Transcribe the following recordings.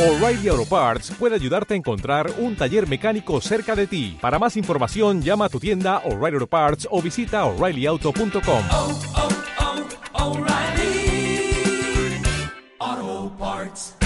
O'Reilly Auto Parts puede ayudarte a encontrar un taller mecánico cerca de ti. Para más información, llama a tu tienda O'Reilly Auto Parts o visita oreillyauto.com. oh, oh, O'Reilly Auto Parts.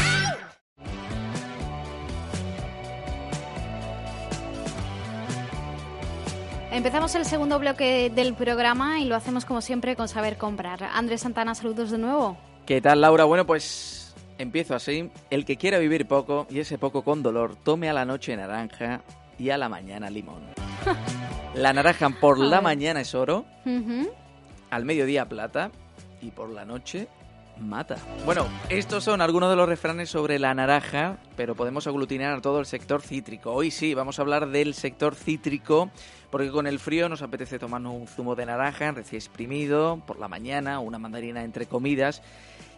Empezamos el segundo bloque del programa y lo hacemos como siempre con Saber Comprar. Andrés Santana, saludos de nuevo. ¿Qué tal, Laura? Bueno, pues empiezo así. El que quiera vivir poco, y ese poco con dolor, tome a la noche naranja y a la mañana limón. la naranja por la mañana es oro, al mediodía plata y por la noche mata. Bueno, estos son algunos de los refranes sobre la naranja, pero podemos aglutinar a todo el sector cítrico. Hoy sí, vamos a hablar del sector cítrico, porque con el frío nos apetece tomarnos un zumo de naranja recién exprimido por la mañana, una mandarina entre comidas.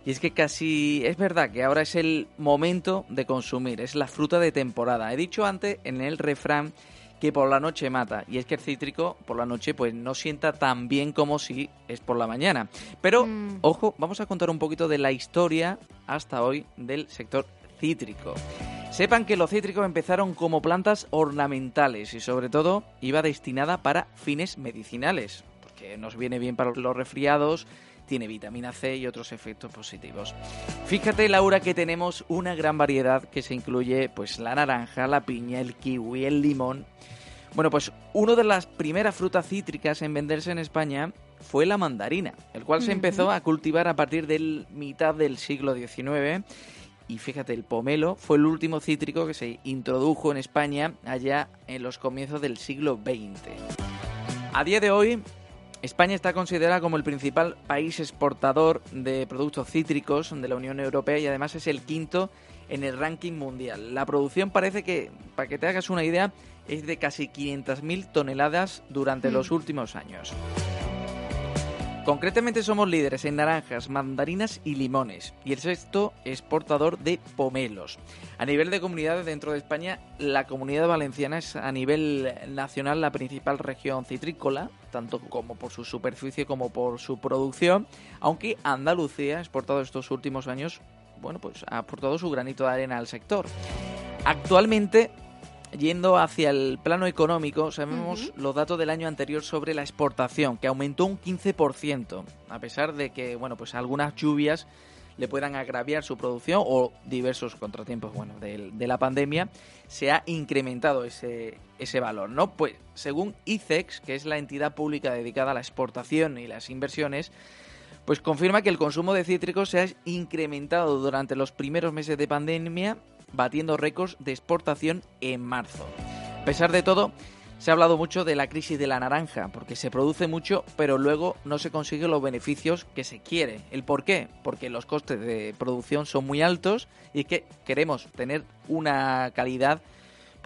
Y es que casi es verdad que ahora es el momento de consumir, es la fruta de temporada. He dicho antes en el refrán que por la noche mata. Y es que el cítrico por la noche pues no sienta tan bien como si es por la mañana. Pero, Mm. ojo, vamos a contar un poquito de la historia hasta hoy del sector cítrico. Sepan que los cítricos empezaron como plantas ornamentales y sobre todo iba destinada para fines medicinales, porque nos viene bien para los resfriados, tiene vitamina C y otros efectos positivos. Fíjate, Laura, que tenemos una gran variedad que se incluye pues la naranja, la piña, el kiwi, el limón. Bueno, pues una de las primeras frutas cítricas en venderse en España fue la mandarina, el cual se empezó a cultivar a partir del mitad del siglo XIX. Y fíjate, el pomelo fue el último cítrico que se introdujo en España allá en los comienzos del siglo XX. A día de hoy, España está considerada como el principal país exportador de productos cítricos de la Unión Europea y además es el quinto en el ranking mundial. La producción parece que, para que te hagas una idea, es de casi 500.000 toneladas durante Mm. los últimos años. Concretamente somos líderes en naranjas, mandarinas y limones y el sexto exportador de pomelos. A nivel de comunidades dentro de España, la comunidad valenciana es a nivel nacional la principal región citrícola, tanto como por su superficie como por su producción, aunque Andalucía ha exportado estos últimos años, bueno, pues ha aportado su granito de arena al sector. Actualmente, yendo hacia el plano económico, sabemos los datos del año anterior sobre la exportación, que aumentó un 15%, a pesar de que, bueno, pues algunas lluvias le puedan agraviar su producción o diversos contratiempos, bueno, de, de la pandemia, se ha incrementado ese, ese valor, ¿no? Pues, según ICEX, que es la entidad pública dedicada a la exportación y las inversiones, pues confirma que el consumo de cítricos se ha incrementado durante los primeros meses de pandemia, batiendo récords de exportación en marzo. A pesar de todo, se ha hablado mucho de la crisis de la naranja, porque se produce mucho, pero luego no se consiguen los beneficios que se quiere. ¿El por qué? Porque los costes de producción son muy altos y es que queremos tener una calidad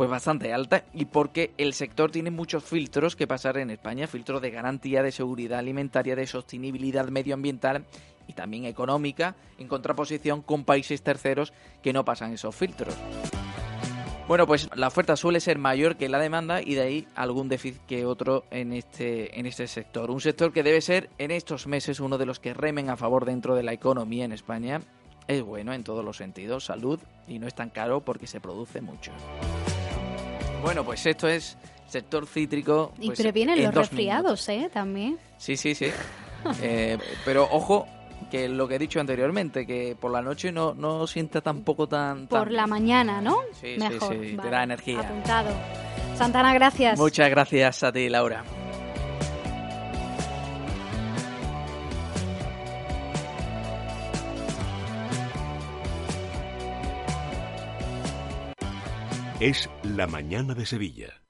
pues bastante alta y porque el sector tiene muchos filtros que pasar en España, filtros de garantía, de seguridad alimentaria, de sostenibilidad medioambiental y también económica, en contraposición con países terceros que no pasan esos filtros. Bueno, pues la oferta suele ser mayor que la demanda y de ahí algún déficit que otro en este, en este sector. Un sector que debe ser en estos meses uno de los que remen a favor dentro de la economía en España. Es bueno en todos los sentidos, salud y no es tan caro porque se produce mucho. Bueno, pues esto es sector cítrico. Y pues, previenen en los dos resfriados, ¿eh? También. Sí, sí, sí. Eh, pero ojo, que lo que he dicho anteriormente, que por la noche no, no sienta tampoco tan... Por la mañana, ¿no? Sí, sí, Mejor. sí, te Vale, da energía. Apuntado. Santana, gracias. Muchas gracias a ti, Laura. Es La Mañana de Sevilla.